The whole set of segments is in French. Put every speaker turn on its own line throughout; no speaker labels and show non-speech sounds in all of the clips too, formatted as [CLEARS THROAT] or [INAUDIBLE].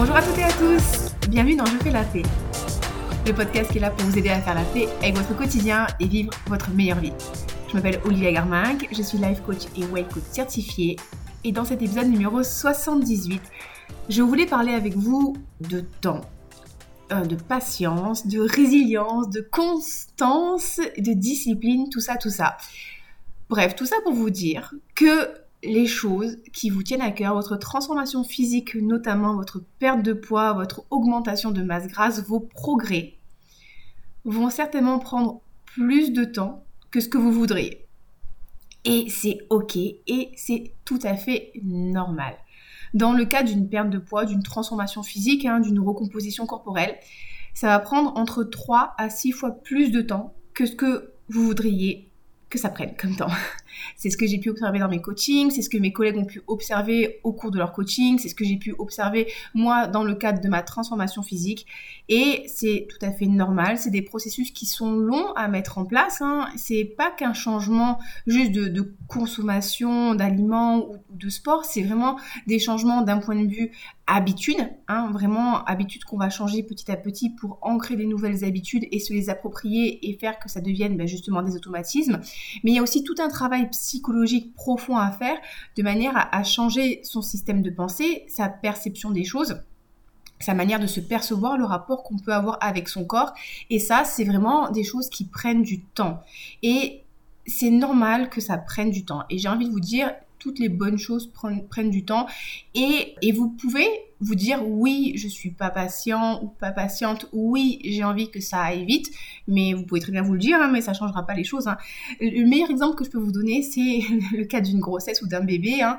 Bonjour à toutes et à tous, bienvenue dans Je fais la paix, le podcast qui est là pour vous aider à faire la paix avec votre quotidien et vivre votre meilleure vie. Je m'appelle Olivia Garminck, je suis life coach et weight coach certifié et dans cet épisode numéro 78, je voulais parler avec vous de temps, euh, de patience, de résilience, de constance, de discipline, tout ça, tout ça. Bref, tout ça pour vous dire que les choses qui vous tiennent à cœur, votre transformation physique, notamment votre perte de poids, votre augmentation de masse grasse, vos progrès, vont certainement prendre plus de temps que ce que vous voudriez. Et c'est ok et c'est tout à fait normal. Dans le cas d'une perte de poids, d'une transformation physique, hein, d'une recomposition corporelle, ça va prendre entre 3 à 6 fois plus de temps que ce que vous voudriez que ça prenne comme temps. C'est ce que j'ai pu observer dans mes coachings, c'est ce que mes collègues ont pu observer au cours de leur coaching, c'est ce que j'ai pu observer moi dans le cadre de ma transformation physique. Et c'est tout à fait normal, c'est des processus qui sont longs à mettre en place. Hein. C'est pas qu'un changement juste de, consommation d'aliments ou de sport, c'est vraiment des changements d'un point de vue habitude, hein, vraiment habitude qu'on va changer petit à petit pour ancrer des nouvelles habitudes et se les approprier et faire que ça devienne ben, justement des automatismes. Mais il y a aussi tout un travail psychologique profond à faire de manière à, changer son système de pensée, sa perception des choses sa manière de se percevoir, le rapport qu'on peut avoir avec son corps. Et ça, c'est vraiment des choses qui prennent du temps. Et c'est normal que ça prenne du temps. Et j'ai envie de vous dire, toutes les bonnes choses prennent, du temps. Et, et vous pouvez vous dire oui, je suis pas patient ou pas patiente, oui, j'ai envie que ça aille vite, mais vous pouvez très bien vous le dire, hein, mais ça changera pas les choses. Hein. Le meilleur exemple que je peux vous donner, c'est [LAUGHS] le cas d'une grossesse ou d'un bébé. Hein.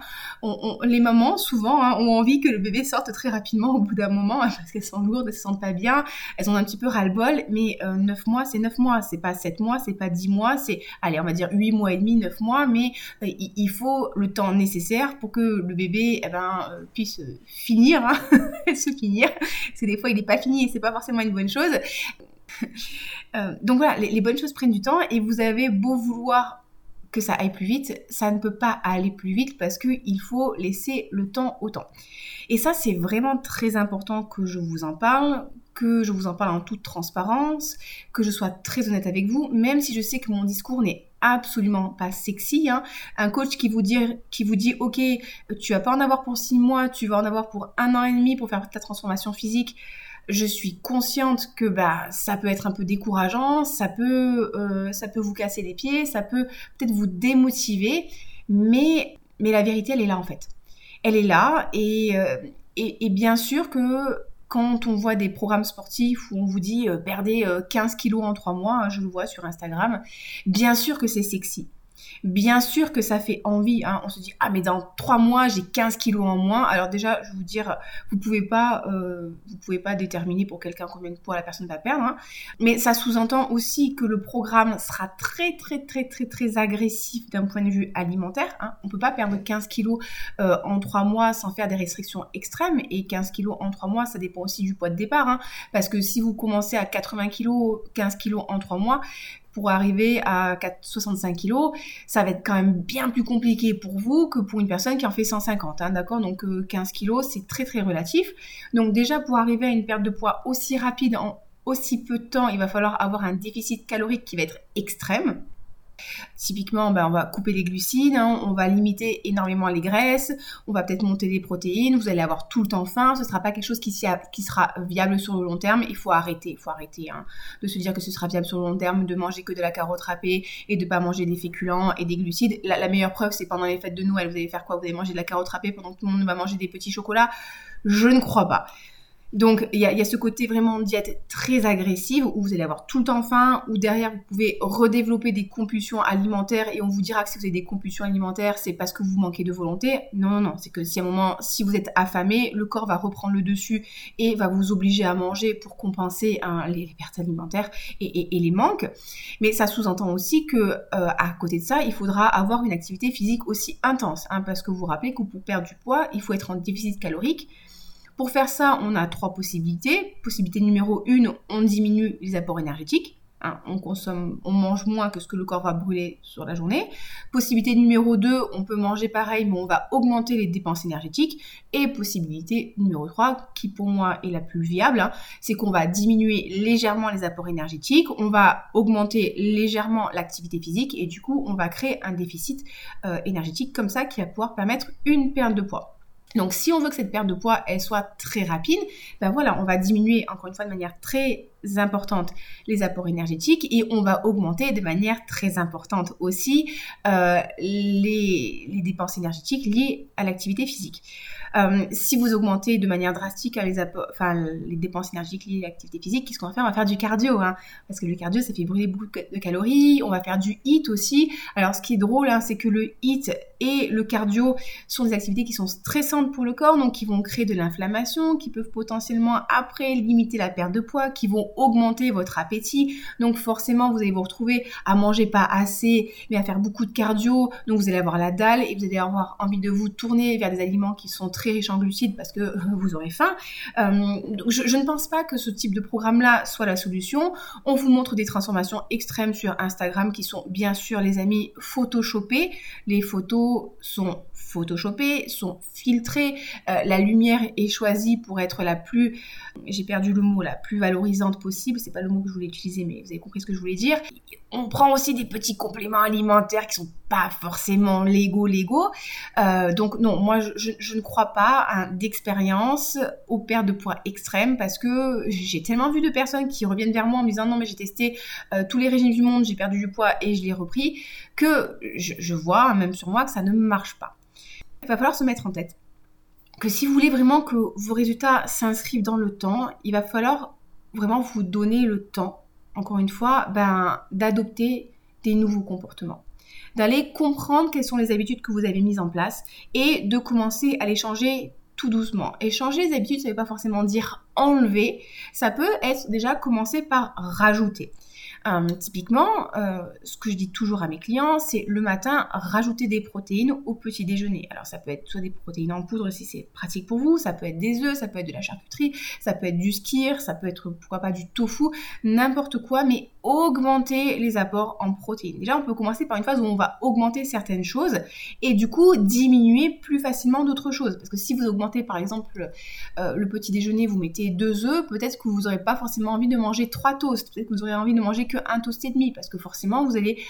les mamans, souvent, ont envie que le bébé sorte très rapidement au bout d'un moment, parce qu'elles sont lourdes, elles se sentent pas bien, elles ont un petit peu ras-le-bol, mais euh, 9 mois, c'est 9 mois, c'est pas 7 mois, c'est pas 10 mois, c'est, allez, on va dire 8 mois et demi, 9 mois, mais euh, il, faut le temps nécessaire pour que le bébé eh ben, euh, puisse finir [LAUGHS] se finir. Parce que des fois, il n'est pas fini et c'est pas forcément une bonne chose. Euh, donc voilà, les, bonnes choses prennent du temps et vous avez beau vouloir que ça aille plus vite, ça ne peut pas aller plus vite parce qu'il faut laisser le temps au temps. Et ça, c'est vraiment très important que je vous en parle, que je vous en parle en toute transparence, que je sois très honnête avec vous, même si je sais que mon discours n'est absolument pas sexy. Hein. Un coach qui vous, dit, qui vous dit, ok, tu vas pas en avoir pour six mois, tu vas en avoir pour un an et demi pour faire ta transformation physique. Je suis consciente que bah ça peut être un peu décourageant, ça peut euh, ça peut vous casser les pieds, ça peut peut-être vous démotiver, mais mais la vérité elle est là en fait. Elle est là et, euh, et, et bien sûr que quand on voit des programmes sportifs où on vous dit euh, perdez 15 euh, kilos en 3 mois, hein, je le vois sur Instagram, bien sûr que c'est sexy. Bien sûr que ça fait envie. Hein. On se dit ah mais dans trois mois j'ai 15 kilos en moins. Alors déjà je vais vous dire vous pouvez pas euh, pouvez pas déterminer pour quelqu'un combien de poids la personne va perdre. Hein. Mais ça sous-entend aussi que le programme sera très très très très très agressif d'un point de vue alimentaire. Hein. On peut pas perdre 15 kilos euh, en trois mois sans faire des restrictions extrêmes et 15 kilos en trois mois ça dépend aussi du poids de départ. Hein. Parce que si vous commencez à 80 kilos, 15 kilos en trois mois, pour arriver à 65 kilos, ça va être quand même bien plus compliqué pour vous que pour une personne qui en fait 150, hein, d'accord? Donc 15 euh, kilos, c'est très très relatif. Donc déjà pour arriver à une perte de poids aussi rapide en aussi peu de temps, il va falloir avoir un déficit calorique qui va être extrême. Typiquement, ben, on va couper les glucides, hein, on va limiter énormément les graisses, on va peut-être monter les protéines, vous allez avoir tout le temps faim, ce ne sera pas quelque chose qui, sera viable sur le long terme, il faut arrêter, il faut arrêter hein, de se dire que ce sera viable sur le long terme, de manger que de la carotte râpée et de pas manger des féculents et des glucides. La, la meilleure preuve, c'est pendant les fêtes de Noël, vous allez faire quoi? Vous allez manger de la carotte râpée pendant que tout le monde va manger des petits chocolats? Je ne crois pas. Donc il y a, ce côté vraiment diète très agressive où vous allez avoir tout le temps faim, où derrière vous pouvez redévelopper des compulsions alimentaires et on vous dira que si vous avez des compulsions alimentaires, c'est parce que vous manquez de volonté. Non, non, non, c'est que si à un moment, si vous êtes affamé, le corps va reprendre le dessus et va vous obliger à manger pour compenser hein, les, pertes alimentaires et, les manques. Mais ça sous-entend aussi que euh, à côté de ça, il faudra avoir une activité physique aussi intense, hein, parce que vous vous rappelez que pour perdre du poids, il faut être en déficit calorique. Pour faire ça, on a trois possibilités. Possibilité numéro une, on diminue les apports énergétiques. Hein, on consomme, on mange moins que ce que le corps va brûler sur la journée. Possibilité numéro 2, on peut manger pareil, mais on va augmenter les dépenses énergétiques. Et possibilité numéro 3, qui pour moi est la plus viable, hein, c'est qu'on va diminuer légèrement les apports énergétiques, on va augmenter légèrement l'activité physique et du coup, on va créer un déficit euh, énergétique comme ça qui va pouvoir permettre une perte de poids. Donc si on veut que cette perte de poids soit très rapide, ben voilà, on va diminuer encore une fois de manière très importante les apports énergétiques et on va augmenter de manière très importante aussi euh, les, dépenses énergétiques liées à l'activité physique. Euh, si vous augmentez de manière drastique les, enfin, les dépenses énergétiques liées à l'activité physique, qu'est-ce qu'on va faire? On va faire du cardio, hein, parce que le cardio, ça fait brûler beaucoup de calories. On va faire du HIIT aussi. Alors, ce qui est drôle, hein, c'est que le HIIT et le cardio sont des activités qui sont stressantes pour le corps, donc qui vont créer de l'inflammation, qui peuvent potentiellement après limiter la perte de poids, qui vont augmenter votre appétit. Donc forcément, vous allez vous retrouver à manger pas assez, mais à faire beaucoup de cardio. Donc vous allez avoir la dalle et vous allez avoir envie de vous tourner vers des aliments qui sont très riches en glucides parce que vous aurez faim. Euh, je, je, ne pense pas que ce type de programme-là soit la solution. On vous montre des transformations extrêmes sur Instagram qui sont bien sûr les amis photoshopées. Les photos sont photoshopées, sont filtrées, euh, la lumière est choisie pour être la plus, j'ai perdu le mot, la plus valorisante possible, c'est pas le mot que je voulais utiliser, mais vous avez compris ce que je voulais dire. On prend aussi des petits compléments alimentaires qui sont pas forcément légaux, légaux. Euh, donc non, moi je, ne crois pas hein, d'expérience aux pertes de poids extrêmes parce que j'ai tellement vu de personnes qui reviennent vers moi en me disant non mais j'ai testé euh, tous les régimes du monde, j'ai perdu du poids et je l'ai repris, que je, je vois même sur moi que ça ne marche pas. Il va falloir se mettre en tête que si vous voulez vraiment que vos résultats s'inscrivent dans le temps, il va falloir vraiment vous donner le temps, encore une fois, ben, d'adopter des nouveaux comportements d'aller comprendre quelles sont les habitudes que vous avez mises en place et de commencer à les changer tout doucement. Et changer les habitudes, ça ne veut pas forcément dire enlever, ça peut être déjà commencer par rajouter. Euh, typiquement, euh, ce que je dis toujours à mes clients, c'est le matin, rajouter des protéines au petit déjeuner. Alors ça peut être soit des protéines en poudre si c'est pratique pour vous, ça peut être des œufs, ça peut être de la charcuterie, ça peut être du skir, ça peut être pourquoi pas du tofu, n'importe quoi, mais augmenter les apports en protéines. Déjà, on peut commencer par une phase où on va augmenter certaines choses et du coup diminuer plus facilement d'autres choses. Parce que si vous augmentez par exemple euh, le petit déjeuner, vous mettez deux œufs, peut-être que vous n'aurez pas forcément envie de manger trois toasts, peut-être que vous aurez envie de manger qu'un toast et demi, parce que forcément vous allez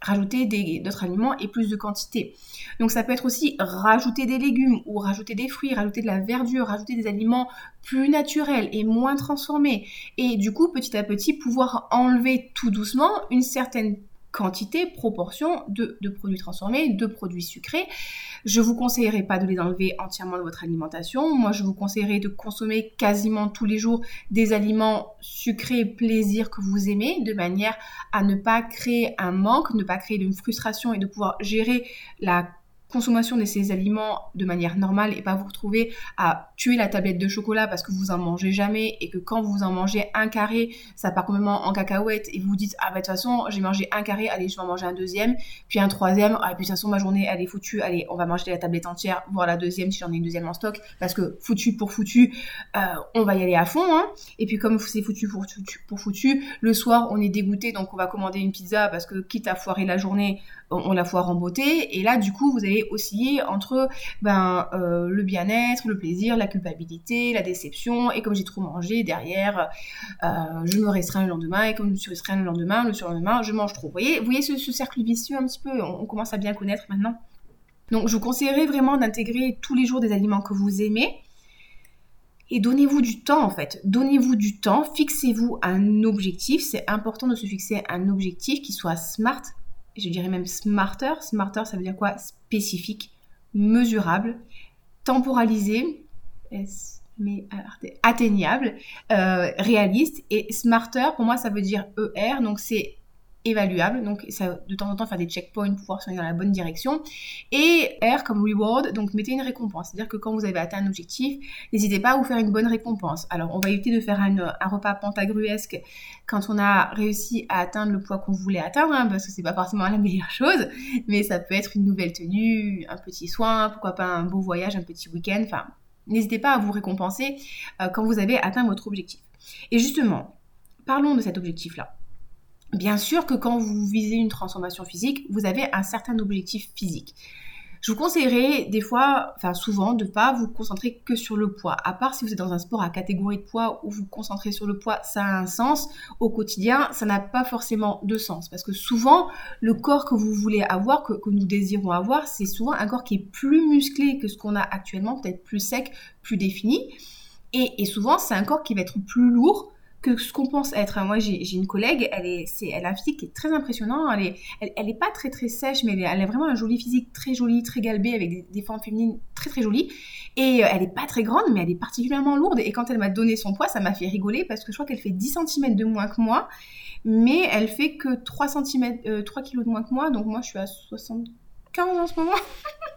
rajouter d'autres aliments et plus de quantité. Donc ça peut être aussi rajouter des légumes ou rajouter des fruits, rajouter de la verdure, rajouter des aliments plus naturels et moins transformés. Et du coup, petit à petit, pouvoir enlever tout doucement une certaine quantité, proportion de, produits transformés, de produits sucrés. Je vous conseillerais pas de les enlever entièrement de votre alimentation. Moi, je vous conseillerais de consommer quasiment tous les jours des aliments sucrés, plaisir que vous aimez, de manière à ne pas créer un manque, ne pas créer une frustration et de pouvoir gérer la consommation de ces aliments de manière normale et pas vous retrouver à tuer la tablette de chocolat parce que vous en mangez jamais et que quand vous en mangez un carré, ça part complètement en cacahuète et vous vous dites ah bah de toute façon j'ai mangé un carré, allez je vais en manger un deuxième, puis un troisième, ah puis de toute façon ma journée elle est foutue, allez on va manger la tablette entière, voire la deuxième si j'en ai une deuxième en stock parce que foutu pour foutu, euh, on va y aller à fond hein. et puis comme c'est foutu pour foutu, pour foutu, le soir on est dégoûté donc on va commander une pizza parce que quitte à foirer la journée, on la foire en beauté. Et là, du coup, vous allez osciller entre ben, euh, le bien-être, le plaisir, la culpabilité, la déception. Et comme j'ai trop mangé, derrière, euh, je me restreins le lendemain. Et comme je me suis restreint le lendemain, le surlendemain, je mange trop. Vous voyez, vous voyez ce, cercle vicieux un petit peu on, commence à bien connaître maintenant. Donc, je vous conseillerais vraiment d'intégrer tous les jours des aliments que vous aimez. Et donnez-vous du temps en fait. Donnez-vous du temps, fixez-vous un objectif. C'est important de se fixer un objectif qui soit smart, je dirais même smarter. Smarter, ça veut dire quoi? Spécifique, mesurable, temporalisé, mais atteignable, euh, réaliste. Et smarter, pour moi, ça veut dire ER, donc c'est évaluable. Donc, ça, de temps en temps, faire des checkpoints pour voir si on est dans la bonne direction. Et R comme reward, donc mettez une récompense. C'est-à-dire que quand vous avez atteint un objectif, n'hésitez pas à vous faire une bonne récompense. Alors, on va éviter de faire un, repas pantagruesque quand on a réussi à atteindre le poids qu'on voulait atteindre, hein, parce que c'est pas forcément la meilleure chose, mais ça peut être une nouvelle tenue, un petit soin, pourquoi pas un beau voyage, un petit week-end, enfin, n'hésitez pas à vous récompenser euh, quand vous avez atteint votre objectif. Et justement, parlons de cet objectif-là Bien sûr que quand vous visez une transformation physique, vous avez un certain objectif physique. Je vous conseillerais des fois, enfin souvent, de ne pas vous concentrer que sur le poids. À part si vous êtes dans un sport à catégorie de poids où vous vous concentrez sur le poids, ça a un sens. Au quotidien, ça n'a pas forcément de sens. Parce que souvent, le corps que vous voulez avoir, que, nous désirons avoir, c'est souvent un corps qui est plus musclé que ce qu'on a actuellement, peut-être plus sec, plus défini. Et, et souvent, c'est un corps qui va être plus lourd que ce qu'on pense être. Moi, j'ai une collègue, elle, est, elle a un physique qui est très impressionnant. Elle est, elle, est pas très très sèche, mais elle, a vraiment un joli physique, très joli, très galbé, avec des, formes féminines très très jolies. Et euh, elle est pas très grande, mais elle est particulièrement lourde. Et quand elle m'a donné son poids, ça m'a fait rigoler parce que je crois qu'elle fait 10 cm de moins que moi, mais elle fait que 3 cm, 3 kg de moins que moi. Donc moi, je suis à 75 en ce moment. [LAUGHS]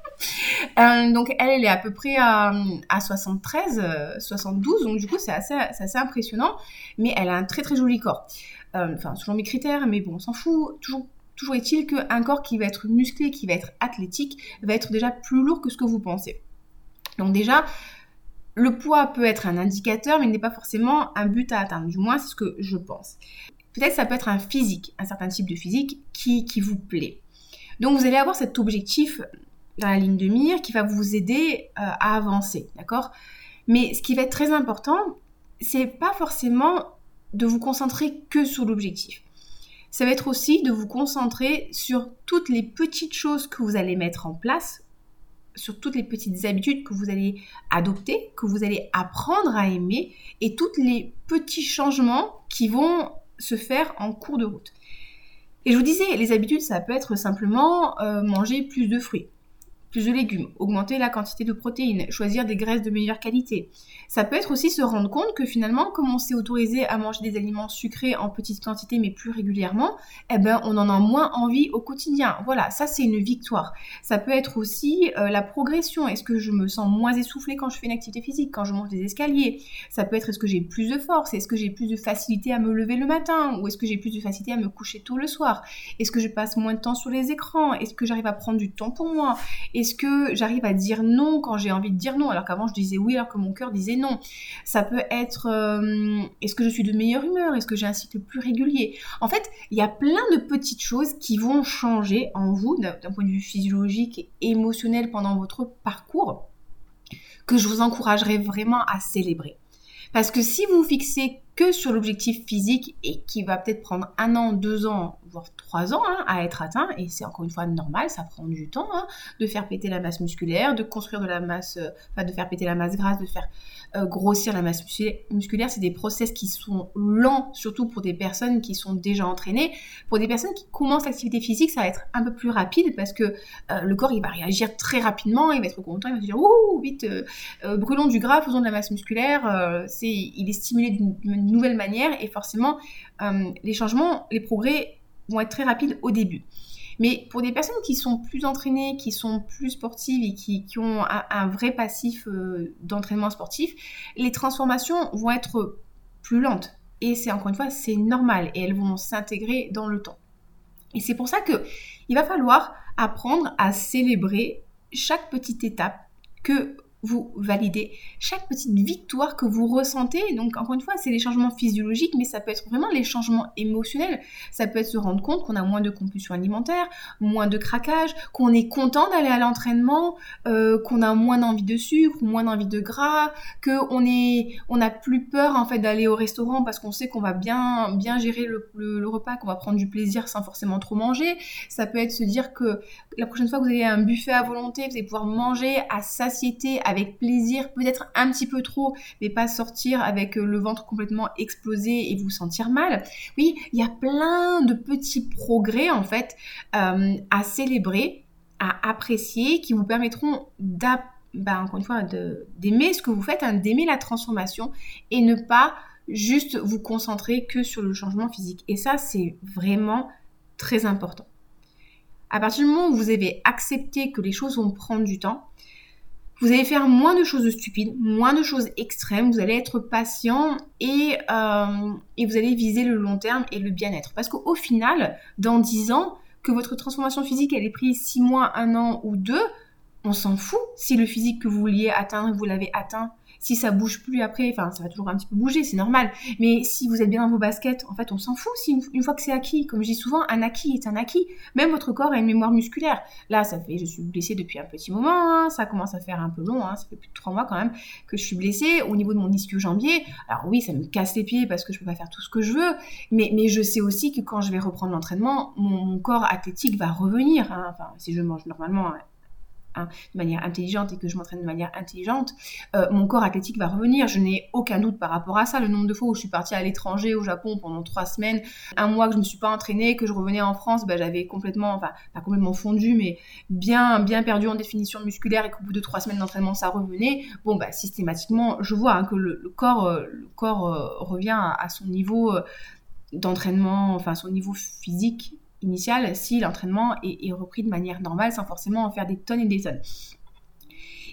Euh, donc elle, est à peu près à, 73, 72, euh, donc du coup c'est assez, impressionnant, mais elle a un très très joli corps. Euh, enfin, selon mes critères, mais bon, on s'en fout. Toujours, est-il qu'un corps qui va être musclé, qui va être athlétique, va être déjà plus lourd que ce que vous pensez. Donc déjà, le poids peut être un indicateur, mais il n'est pas forcément un but à atteindre. Du moins, c'est ce que je pense. Peut-être ça peut être un physique, un certain type de physique qui vous plaît. Donc vous allez avoir cet objectif dans la ligne de mire qui va vous aider euh, à avancer, d'accord? Mais ce qui va être très important, c'est pas forcément de vous concentrer que sur l'objectif. Ça va être aussi de vous concentrer sur toutes les petites choses que vous allez mettre en place, sur toutes les petites habitudes que vous allez adopter, que vous allez apprendre à aimer, et tous les petits changements qui vont se faire en cours de route. Et je vous disais, les habitudes, ça peut être simplement euh, manger plus de fruits plus de légumes, augmenter la quantité de protéines, choisir des graisses de meilleure qualité. Ça peut être aussi se rendre compte que finalement, comme on s'est autorisé à manger des aliments sucrés en petite quantité mais plus régulièrement, eh ben on en a moins envie au quotidien. Voilà, ça c'est une victoire. Ça peut être aussi euh, la progression. Est-ce que je me sens moins essoufflée quand je fais une activité physique, quand je monte des escaliers? Ça peut être est-ce que j'ai plus de force? Est-ce que j'ai plus de facilité à me lever le matin? Ou est-ce que j'ai plus de facilité à me coucher tôt le soir? Est-ce que je passe moins de temps sur les écrans? Est-ce que j'arrive à prendre du temps pour moi? Est-ce que j'arrive à dire non quand j'ai envie de dire non alors qu'avant je disais oui alors que mon cœur disait non. Ça peut être euh, est-ce que je suis de meilleure humeur? Est-ce que j'ai un cycle plus régulier? En fait, il y a plein de petites choses qui vont changer en vous d'un point de vue physiologique et émotionnel pendant votre parcours que je vous encouragerais vraiment à célébrer. Parce que si vous fixez que sur l'objectif physique et qui va peut-être prendre un an, deux ans, voire trois ans hein, à être atteint, et c'est encore une fois normal, ça prend du temps hein, de faire péter la masse musculaire, de construire de la masse, euh, enfin de faire péter la masse grasse, de faire euh, grossir la masse musculaire, c'est des process qui sont lents, surtout pour des personnes qui sont déjà entraînées. Pour des personnes qui commencent l'activité physique, ça va être un peu plus rapide parce que euh, le corps il va réagir très rapidement, il va être content, il va se dire ouh vite, brûlons du gras, faisons de la masse musculaire. c'est, il est stimulé d'une nouvelle manière et forcément les changements, les progrès vont être très rapides au début. Mais pour des personnes qui sont plus entraînées, qui sont plus sportives et qui, ont un, vrai passif euh, d'entraînement sportif, les transformations vont être plus lentes. Et c'est encore une fois, c'est normal et elles vont s'intégrer dans le temps. Et c'est pour ça que il va falloir apprendre à célébrer chaque petite étape que vous validez chaque petite victoire que vous ressentez. Donc encore une fois, c'est les changements physiologiques, mais ça peut être vraiment les changements émotionnels. Ça peut être se rendre compte qu'on a moins de compulsion alimentaire, moins de craquage, qu'on est content d'aller à l'entraînement, euh, qu'on a moins d'envie de sucre, moins d'envie de gras, qu'on on n'a plus peur en fait d'aller au restaurant parce qu'on sait qu'on va bien, bien gérer le, repas, qu'on va prendre du plaisir sans forcément trop manger. Ça peut être se dire que la prochaine fois que vous avez un buffet à volonté, vous allez pouvoir manger à satiété avec plaisir, peut-être un petit peu trop, mais pas sortir avec euh, le ventre complètement explosé et vous sentir mal. Oui, il y a plein de petits progrès en fait euh, à célébrer, à apprécier, qui vous permettront bah, encore une fois, d'aimer ce que vous faites, hein, d'aimer la transformation et ne pas juste vous concentrer que sur le changement physique. Et ça, c'est vraiment très important. À partir du moment où vous avez accepté que les choses vont prendre du temps, vous allez faire moins de choses stupides, moins de choses extrêmes, vous allez être patient et, euh, vous allez viser le long terme et le bien-être. Parce qu'au final, dans 10 ans, que votre transformation physique, elle ait pris 6 mois, 1 an ou 2, on s'en fout si le physique que vous vouliez atteindre, vous l'avez atteint Si ça bouge plus après, enfin, ça va toujours un petit peu bouger, c'est normal. Mais si vous êtes bien dans vos baskets, en fait, on s'en fout. Si une, fois que c'est acquis, comme je dis souvent, un acquis est un acquis. Même votre corps a une mémoire musculaire. Là, ça fait, je suis blessée depuis un petit moment. Hein. ça commence à faire un peu long. Hein. ça fait plus de trois mois quand même que je suis blessée au niveau de mon ischio-jambier. Alors oui, ça me casse les pieds parce que je peux pas faire tout ce que je veux. Mais, je sais aussi que quand je vais reprendre l'entraînement, mon, corps athlétique va revenir. Hein. Enfin, si je mange normalement Hein, de manière intelligente et que je m'entraîne de manière intelligente, euh, mon corps athlétique va revenir. Je n'ai aucun doute par rapport à ça. Le nombre de fois où je suis partie à l'étranger, au Japon, pendant trois semaines, un mois que je ne suis pas entraînée, que je revenais en France, ben, j'avais complètement, enfin, pas complètement fondu, mais bien, bien perdu en définition musculaire et qu'au bout de trois semaines d'entraînement, ça revenait. Bon, bah, systématiquement, je vois hein, que le, corps, euh, euh, revient à, son niveau d'entraînement, enfin, son niveau physique initial si l'entraînement est, repris de manière normale sans forcément en faire des tonnes et des tonnes.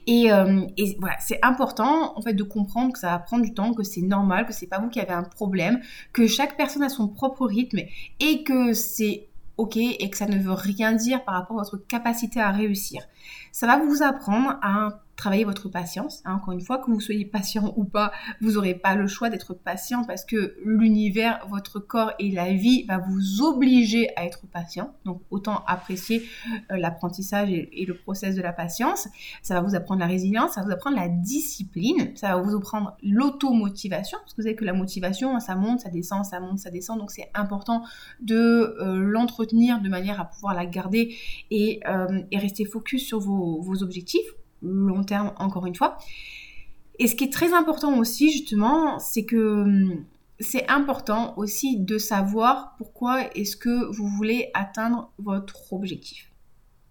Et, euh, voilà, c'est important en fait de comprendre que ça va prendre du temps, que c'est normal, que c'est pas vous qui avez un problème, que chaque personne a son propre rythme et que c'est ok et que ça ne veut rien dire par rapport à votre capacité à réussir. Ça va vous apprendre à travailler votre patience. Hein, encore une fois, que vous soyez patient ou pas, vous n'aurez pas le choix d'être patient parce que l'univers, votre corps et la vie va vous obliger à être patient. Donc autant apprécier euh, l'apprentissage et, le process de la patience. Ça va vous apprendre la résilience, ça va vous apprendre la discipline, ça va vous apprendre l'automotivation parce que vous savez que la motivation, ça monte, ça descend, ça monte, ça descend. Donc c'est important de euh, l'entretenir de manière à pouvoir la garder et, euh, rester focus sur vos objectifs long terme, encore une fois. Et ce qui est très important aussi, justement, c'est que hum, c'est important aussi de savoir pourquoi est-ce que vous voulez atteindre votre objectif.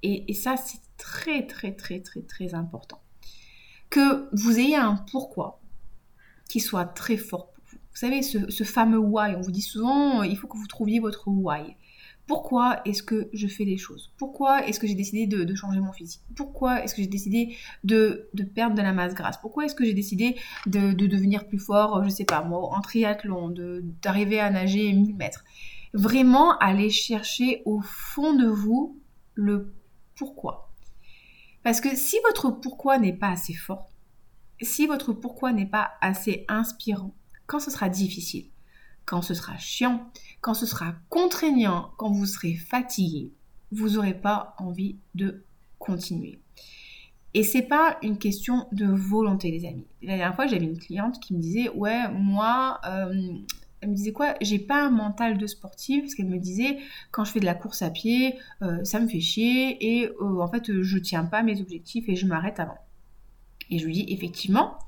Et, ça, c'est très, très, très, très, très important. Que vous ayez un pourquoi qui soit très fort pour vous. Vous savez, ce, ce fameux why, on vous dit souvent, il faut que vous trouviez votre why pourquoi est-ce que je fais des choses? Pourquoi est-ce que j'ai décidé de, changer mon physique? Pourquoi est-ce que j'ai décidé de, perdre de la masse grasse? Pourquoi est-ce que j'ai décidé de, devenir plus fort, je sais pas moi, en triathlon, d'arriver à nager 1000 mètres? Vraiment aller chercher au fond de vous le pourquoi. Parce que si votre pourquoi n'est pas assez fort, si votre pourquoi n'est pas assez inspirant, quand ce sera difficile, quand ce sera chiant, quand ce sera contraignant, quand vous serez fatigué, vous n'aurez pas envie de continuer. Et c'est pas une question de volonté, les amis. La dernière fois, j'avais une cliente qui me disait Ouais, moi, euh, elle me disait quoi? J'ai pas un mental de sportive, parce qu'elle me disait Quand je fais de la course à pied, euh, ça me fait chier, et euh, en fait, je tiens pas mes objectifs et je m'arrête avant. Et je lui dis Effectivement,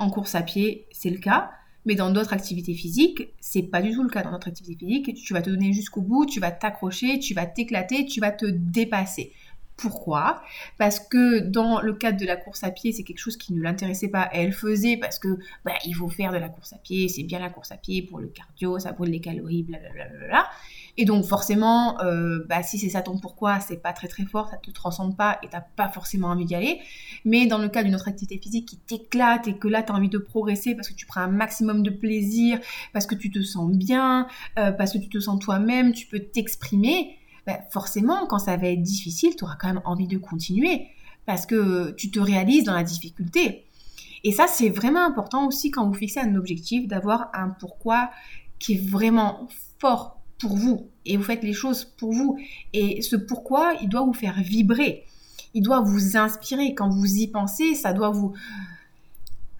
en course à pied, c'est le cas. Mais dans d'autres activités physiques, c'est pas du tout le cas. Dans d'autres activités physiques, tu vas te donner jusqu'au bout, tu vas t'accrocher, tu vas t'éclater, tu vas te dépasser. Pourquoi? Parce que dans le cadre de la course à pied, c'est quelque chose qui ne l'intéressait pas. Elle faisait parce que bah, il faut faire de la course à pied, c'est bien la course à pied pour le cardio, ça brûle les calories, blablabla. Et donc forcément, euh, bah, si c'est ça ton pourquoi, c'est pas très très fort, ça te transcende pas et t'as pas forcément envie d'y aller. Mais dans le cas d'une autre activité physique qui t'éclate et que là tu as envie de progresser parce que tu prends un maximum de plaisir, parce que tu te sens bien, euh, parce que tu te sens toi-même, tu peux t'exprimer, bah, forcément quand ça va être difficile, tu auras quand même envie de continuer parce que tu te réalises dans la difficulté. Et ça, c'est vraiment important aussi quand vous fixez un objectif, d'avoir un pourquoi qui est vraiment fort pour vous et vous faites les choses pour vous. Et ce pourquoi, il doit vous faire vibrer. Il doit vous inspirer. Quand vous y pensez, ça doit vous...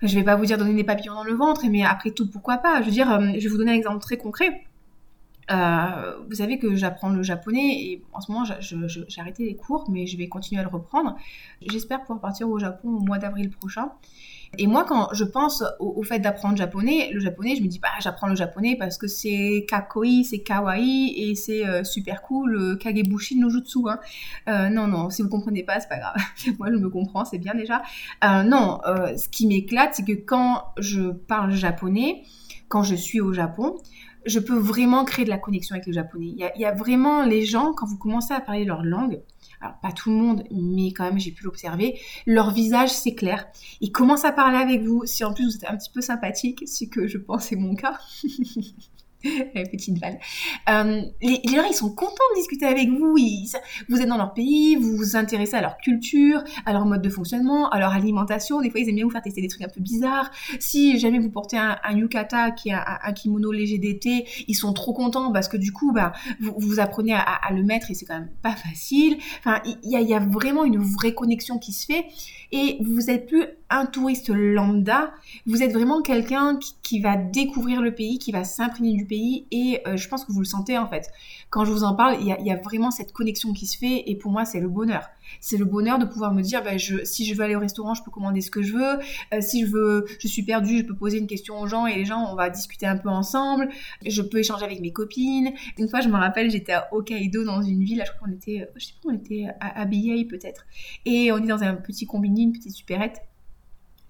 Je vais pas vous dire donner des papillons dans le ventre, mais après tout, pourquoi pas? Je veux dire, euh, je vais vous donner un exemple très concret. Euh, vous savez que j'apprends le japonais et en ce moment j'ai arrêté les cours, mais je vais continuer à le reprendre. J'espère pouvoir partir au Japon au mois d'avril prochain. Et moi, quand je pense au, fait d'apprendre japonais, le japonais, je me dis, bah, j'apprends le japonais parce que c'est kakoi, c'est kawaii et c'est euh, super cool, euh, kagebushi no jutsu. Hein. Non, non, si vous comprenez pas, c'est pas grave. [LAUGHS] moi, je me comprends, c'est bien déjà. non, ce qui m'éclate, c'est que quand je parle japonais, quand je suis au Japon, je peux vraiment créer de la connexion avec le japonais. Il y, a vraiment les gens, quand vous commencez à parler leur langue, alors pas tout le monde, mais quand même j'ai pu l'observer, leur visage s'éclaire. Ils commencent à parler avec vous. Si en plus vous êtes un petit peu sympathique, ce que je pense c'est mon cas, [LAUGHS] [LAUGHS] petite balle. Euh, les, gens, ils sont contents de discuter avec vous. vous êtes dans leur pays, vous vous intéressez à leur culture, à leur mode de fonctionnement, à leur alimentation. Des fois, ils aiment bien vous faire tester des trucs un peu bizarres. Si jamais vous portez un, yukata, qui est un, kimono léger d'été, ils sont trop contents parce que du coup, bah, vous, apprenez à, le mettre et c'est quand même pas facile. Enfin, il y a, vraiment une vraie connexion qui se fait et vous n'êtes plus un touriste lambda, vous êtes vraiment quelqu'un qui, va découvrir le pays, qui va s'imprégner du pays et euh, je pense que vous le sentez en fait. Quand je vous en parle, il y a, vraiment cette connexion qui se fait et pour moi c'est le bonheur. C'est le bonheur de pouvoir me dire, bah, si je veux aller au restaurant, je peux commander ce que je veux. Euh, si je veux, je suis perdue, je peux poser une question aux gens et les gens, on va discuter un peu ensemble. Je peux échanger avec mes copines. Une fois, je me rappelle, j'étais à Hokkaido dans une ville, je crois qu'on était, euh, je sais pas, on était à, à peut-être. Et on est dans un petit une petite supérette.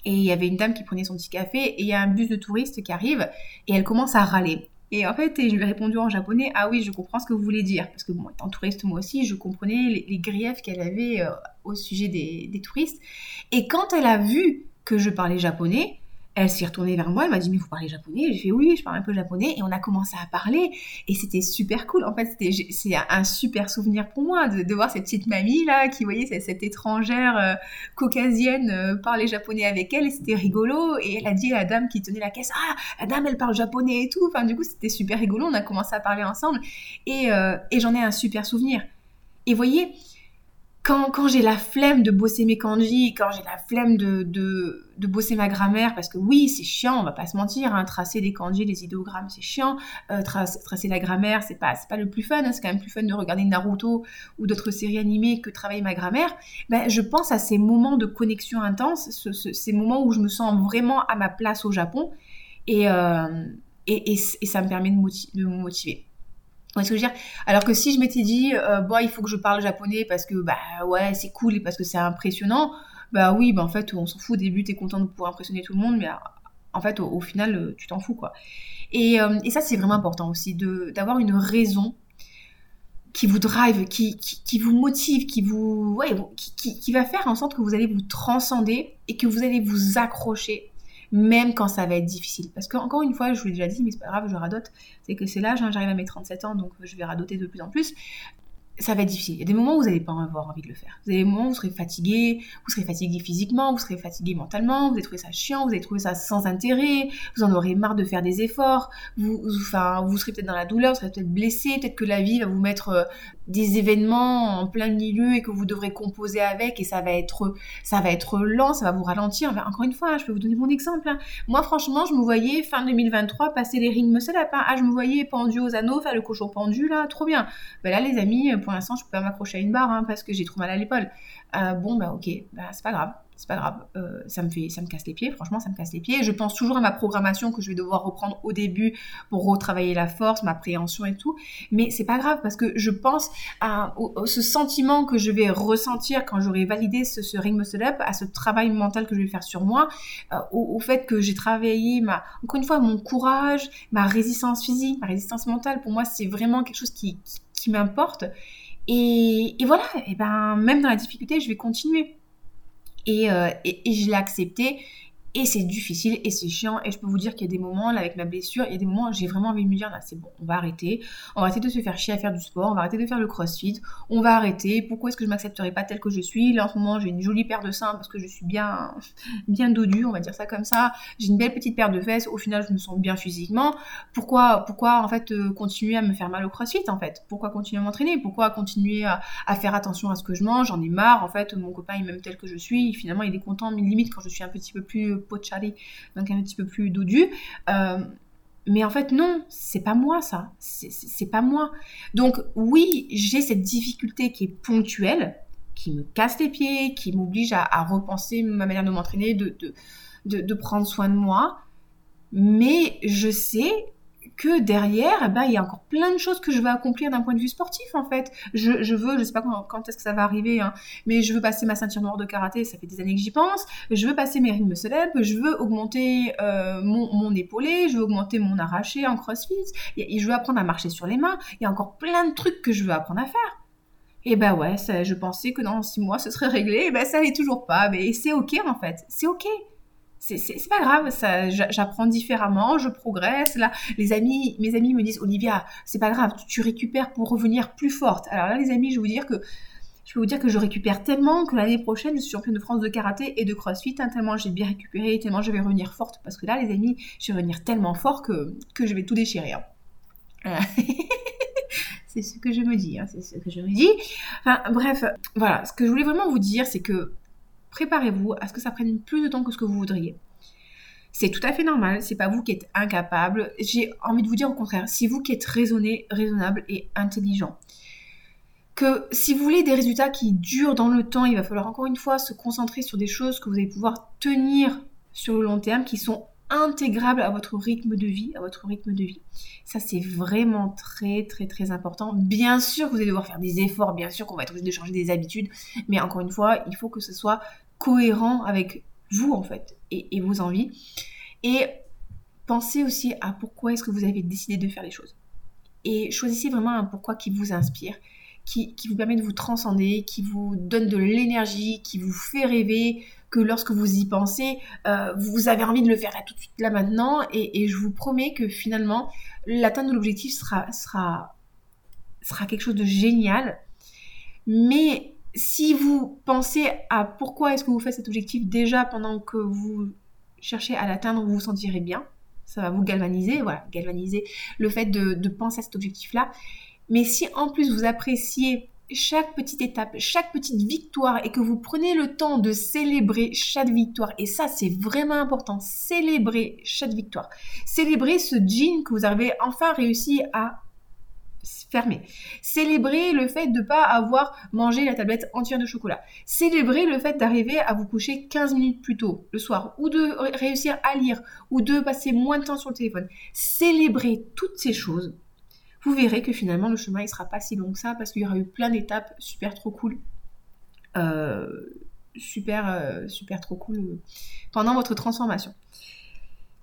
Et il y avait une dame qui prenait son petit café et il y a un bus de touristes qui arrive et elle commence à râler. Et en fait, je lui ai répondu en japonais, ah oui, je comprends ce que vous voulez dire. Parce que bon, étant touriste moi aussi, je comprenais les, griefs qu'elle avait euh, au sujet des, des touristes. Et quand elle a vu que je parlais japonais, elle s'est retournée vers moi, elle m'a dit mais vous parlez japonais? J'ai fait oui, je parle un peu japonais. Et on a commencé à parler. Et c'était super cool. En fait, c'est un super souvenir pour moi de, voir cette petite mamie là qui voyait cette, cette étrangère euh, caucasienne euh, parler japonais avec elle. Et c'était rigolo. Et elle a dit à la dame qui tenait la caisse ah la dame elle parle japonais et tout. Enfin du coup c'était super rigolo, on a commencé à parler ensemble. Et, euh, et j'en ai un super souvenir. Et voyez quand, quand j'ai la flemme de bosser mes kanji, quand j'ai la flemme de, de, bosser ma grammaire, parce que oui, c'est chiant, on va pas se mentir, hein, tracer des kanji, des idéogrammes, c'est chiant, euh, tracer la grammaire, c'est pas, pas le plus fun, hein, c'est quand même plus fun de regarder Naruto ou d'autres séries animées que travailler ma grammaire, ben, je pense à ces moments de connexion intense, ces moments où je me sens vraiment à ma place au Japon, et, euh, et, et, et, ça me permet de me motiver Alors que si je m'étais dit, euh, bon, il faut que je parle japonais parce que, bah ouais, c'est cool et parce que c'est impressionnant, bah oui, bah en fait, on s'en fout. Au début, t'es content de pouvoir impressionner tout le monde, mais en fait, au, final, euh, tu t'en fous, quoi. Et, euh, et, ça, c'est vraiment important aussi, d'avoir une raison qui vous drive, qui, vous motive, qui vous, ouais, qui, qui va faire en sorte que vous allez vous transcender et que vous allez vous accrocher même quand ça va être difficile. Parce que, encore une fois, je vous l'ai déjà dit, mais c'est pas grave, je radote. C'est que c'est l'âge, hein, j'arrive à mes 37 ans, donc je vais radoter de plus en plus ça va être difficile. Il y a des moments où vous n'allez pas avoir envie de le faire. Vous avez des moments où vous serez fatigué, vous serez fatigué physiquement, vous serez fatigué mentalement, vous allez trouver ça chiant, vous allez trouver ça sans intérêt, vous en aurez marre de faire des efforts, vous, enfin, vous serez peut-être dans la douleur, vous serez peut-être blessé, peut-être que la vie va vous mettre euh, des événements en plein milieu et que vous devrez composer avec et ça va être, ça va être lent, ça va vous ralentir. encore une fois, je peux vous donner mon exemple. Hein. Moi, franchement, je me voyais fin 2023 passer les rings muscle up. Hein. Ah, je me voyais pendu aux anneaux, faire le cochon pendu là, trop bien. Ben là, les amis, pour l'instant, je peux pas m'accrocher à une barre hein, parce que j'ai trop mal à l'épaule. Euh, bon, bah ok, bah, c'est pas grave c'est pas grave, euh, ça me fait, ça me casse les pieds, franchement, ça me casse les pieds. Je pense toujours à ma programmation que je vais devoir reprendre au début pour retravailler la force, ma préhension et tout, mais c'est pas grave parce que je pense à, ce sentiment que je vais ressentir quand j'aurai validé ce, ring muscle up, à ce travail mental que je vais faire sur moi, euh, au, fait que j'ai travaillé ma, encore une fois, mon courage, ma résistance physique, ma résistance mentale. Pour moi, c'est vraiment quelque chose qui, qui, m'importe. Et, et voilà, et ben même dans la difficulté, je vais continuer. Euh, et, et, je l'ai accepté. Et c'est difficile et c'est chiant. Et je peux vous dire qu'il y a des moments, là, avec ma blessure, il y a des moments où j'ai vraiment envie de me dire, là, c'est bon, on va arrêter. On va arrêter de se faire chier à faire du sport. On va arrêter de faire le crossfit. On va arrêter. Pourquoi est-ce que je m'accepterais pas telle que je suis? Là, en ce moment, j'ai une jolie paire de seins parce que je suis bien, [LAUGHS] bien dodue, on va dire ça comme ça. J'ai une belle petite paire de fesses. Au final, je me sens bien physiquement. Pourquoi, pourquoi, en fait, euh, continuer à me faire mal au crossfit, en fait? Pourquoi continuer à m'entraîner? Pourquoi continuer à, à, faire attention à ce que je mange? J'en ai marre. En fait, mon copain, il m'aime tel que je suis. Finalement, il est content, mais limite quand je suis un petit peu plus pochali donc un petit peu plus dodu. Euh, mais en fait, non, c'est pas moi ça. C'est pas moi. Donc, oui, j'ai cette difficulté qui est ponctuelle, qui me casse les pieds, qui m'oblige à, repenser ma manière de m'entraîner, de, de, prendre soin de moi. Mais je sais que derrière, eh ben, il y a encore plein de choses que je veux accomplir d'un point de vue sportif, en fait. Je, je veux, je sais pas quand, est-ce que ça va arriver, hein, mais je veux passer ma ceinture noire de karaté, ça fait des années que j'y pense. Je veux passer mes muscle up, je veux augmenter euh, mon, mon épaulé, je veux augmenter mon arraché en crossfit, je veux apprendre à marcher sur les mains. Il y a encore plein de trucs que je veux apprendre à faire. Et ben ouais, je pensais que dans six mois ce serait réglé, et ben ça n'est toujours pas, mais c'est ok en fait, c'est ok c'est pas grave, ça, j'apprends différemment, je progresse. Là, les amis, mes amis me disent, Olivia, c'est pas grave, tu, récupères pour revenir plus forte. Alors là, les amis, je vais vous dire que je peux vous dire que je récupère tellement que l'année prochaine, je suis championne de France de karaté et de crossfit, hein, tellement j'ai bien récupéré, tellement je vais revenir forte. Parce que là, les amis, je vais revenir tellement fort que, que je vais tout déchirer. Hein. [LAUGHS] c'est ce que je me dis, hein, c'est ce que je me dis. Enfin, bref, voilà, ce que je voulais vraiment vous dire, c'est que préparez-vous à ce que ça prenne plus de temps que ce que vous voudriez. C'est tout à fait normal, c'est pas vous qui êtes incapable. J'ai envie de vous dire au contraire, c'est vous qui êtes raisonné, raisonnable et intelligent. Que si vous voulez des résultats qui durent dans le temps, il va falloir encore une fois se concentrer sur des choses que vous allez pouvoir tenir sur le long terme, qui sont intégrables à votre rythme de vie, à votre rythme de vie. Ça, c'est vraiment très, très, très important. Bien sûr vous allez devoir faire des efforts, bien sûr qu'on va être obligé de changer des habitudes, mais encore une fois, il faut que ce soit cohérent avec vous, en fait, et, vos envies. Et pensez aussi à pourquoi est-ce que vous avez décidé de faire les choses. Et choisissez vraiment un pourquoi qui vous inspire, qui vous permet de vous transcender, qui vous donne de l'énergie, qui vous fait rêver, que lorsque vous y pensez, euh, vous avez envie de le faire tout de suite, là maintenant, et, je vous promets que finalement, l'atteinte de l'objectif sera, sera, sera quelque chose de génial. Mais si vous pensez à pourquoi est-ce que vous faites cet objectif déjà pendant que vous cherchez à l'atteindre, vous vous sentirez bien. Ça va vous galvaniser, voilà, galvaniser le fait de, de penser à cet objectif-là. Mais si en plus vous appréciez chaque petite étape, chaque petite victoire et que vous prenez le temps de célébrer chaque victoire. Et ça, c'est vraiment important. Célébrer chaque victoire. Célébrer ce jean que vous avez enfin réussi à fermer. Célébrer le fait de ne pas avoir mangé la tablette entière de chocolat. Célébrer le fait d'arriver à vous coucher 15 minutes plus tôt le soir ou de réussir à lire ou de passer moins de temps sur le téléphone. Célébrer toutes ces choses vous verrez que finalement le chemin il sera pas si long que ça parce qu'il y aura eu plein d'étapes super trop cool. Euh, super, euh, super trop cool euh, pendant votre transformation.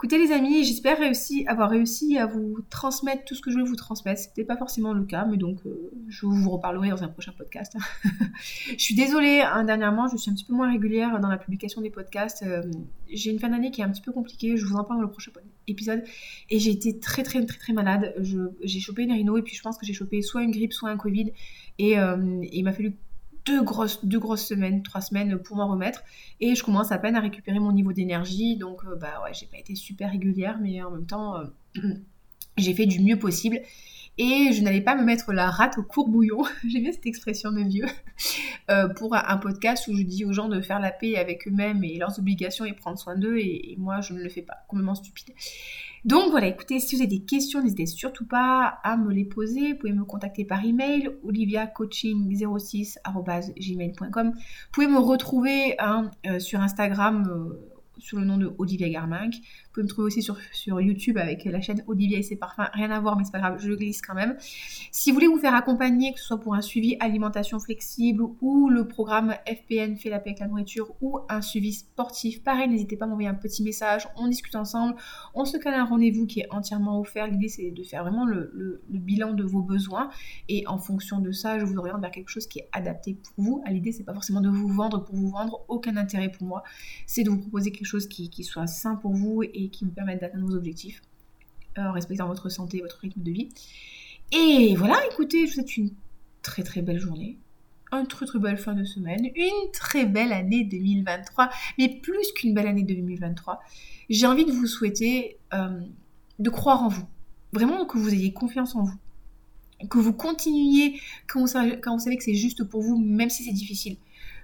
Écoutez les amis, j'espère avoir réussi à vous transmettre tout ce que je veux vous transmettre. C'était pas forcément le cas, mais donc euh, je vous reparlerai dans un prochain podcast. [LAUGHS] je suis désolée, hein, dernièrement, je suis un petit peu moins régulière dans la publication des podcasts. Euh, j'ai une fin d'année qui est un petit peu compliquée. Je vous en parle dans le prochain épisode. Et j'ai été très très très très malade. J'ai chopé une rhino et puis je pense que j'ai chopé soit une grippe, soit un Covid. Et, euh, et il m'a fallu deux grosses, deux grosses semaines, trois semaines pour m'en remettre. Et je commence à peine à récupérer mon niveau d'énergie. Donc, euh, bah ouais, j'ai pas été super régulière, mais en même temps, euh, [CLEARS THROAT] j'ai fait du mieux possible. Et je n'allais pas me mettre la rate au courbouillon, [LAUGHS] j'aime bien cette expression de vieux, euh, pour un podcast où je dis aux gens de faire la paix avec eux-mêmes et leurs obligations et prendre soin d'eux, et, moi je ne le fais pas, complètement stupide. Donc voilà, écoutez, si vous avez des questions, n'hésitez surtout pas à me les poser. Vous pouvez me contacter par email oliviacoaching06@gmail.com. Vous pouvez me retrouver hein, euh, sur Instagram euh, sous le nom de Olivia Garminck. Vous pouvez me trouver aussi sur, sur YouTube avec la chaîne Olivia et ses parfums. Rien à voir, mais c'est pas grave, je le glisse quand même. Si vous voulez vous faire accompagner, que ce soit pour un suivi alimentation flexible ou le programme FPN fait la paix avec la nourriture ou un suivi sportif, pareil, n'hésitez pas à m'envoyer un petit message. On discute ensemble. On se cale un rendez-vous qui est entièrement offert. L'idée, c'est de faire vraiment le, le, bilan de vos besoins et en fonction de ça, je vous oriente vers quelque chose qui est adapté pour vous. L'idée, c'est pas forcément de vous vendre pour vous vendre. Aucun intérêt pour moi. C'est de vous proposer quelque chose qui, qui soit sain pour vous et qui vous permettent d'atteindre vos objectifs euh, en respectant votre santé votre rythme de vie. Et voilà, écoutez, je vous souhaite une très très belle journée, une très très belle fin de semaine, une très belle année 2023, mais plus qu'une belle année 2023. J'ai envie de vous souhaiter euh, de croire en vous, vraiment que vous ayez confiance en vous, que vous continuiez quand vous savez que c'est juste pour vous, même si c'est difficile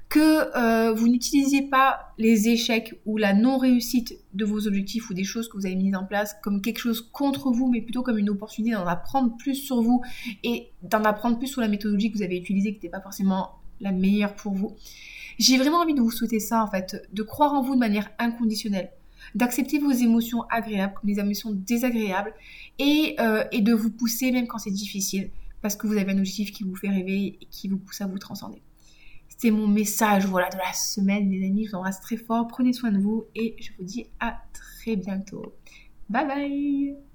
que euh, vous n'utilisiez pas les échecs ou la non-réussite de vos objectifs ou des choses que vous avez mises en place comme quelque chose contre vous, mais plutôt comme une opportunité d'en apprendre plus sur vous et d'en apprendre plus sur la méthodologie que vous avez utilisée qui n'était pas forcément la meilleure pour vous. J'ai vraiment envie de vous souhaiter ça en fait, de croire en vous de manière inconditionnelle, d'accepter vos émotions agréables comme les émotions désagréables et, euh, et de vous pousser même quand c'est difficile parce que vous avez un objectif qui vous fait rêver et qui vous pousse à vous transcender. C'est mon message voilà, de la semaine, les amis. Je vous embrasse très fort. Prenez soin de vous et je vous dis à très bientôt. Bye bye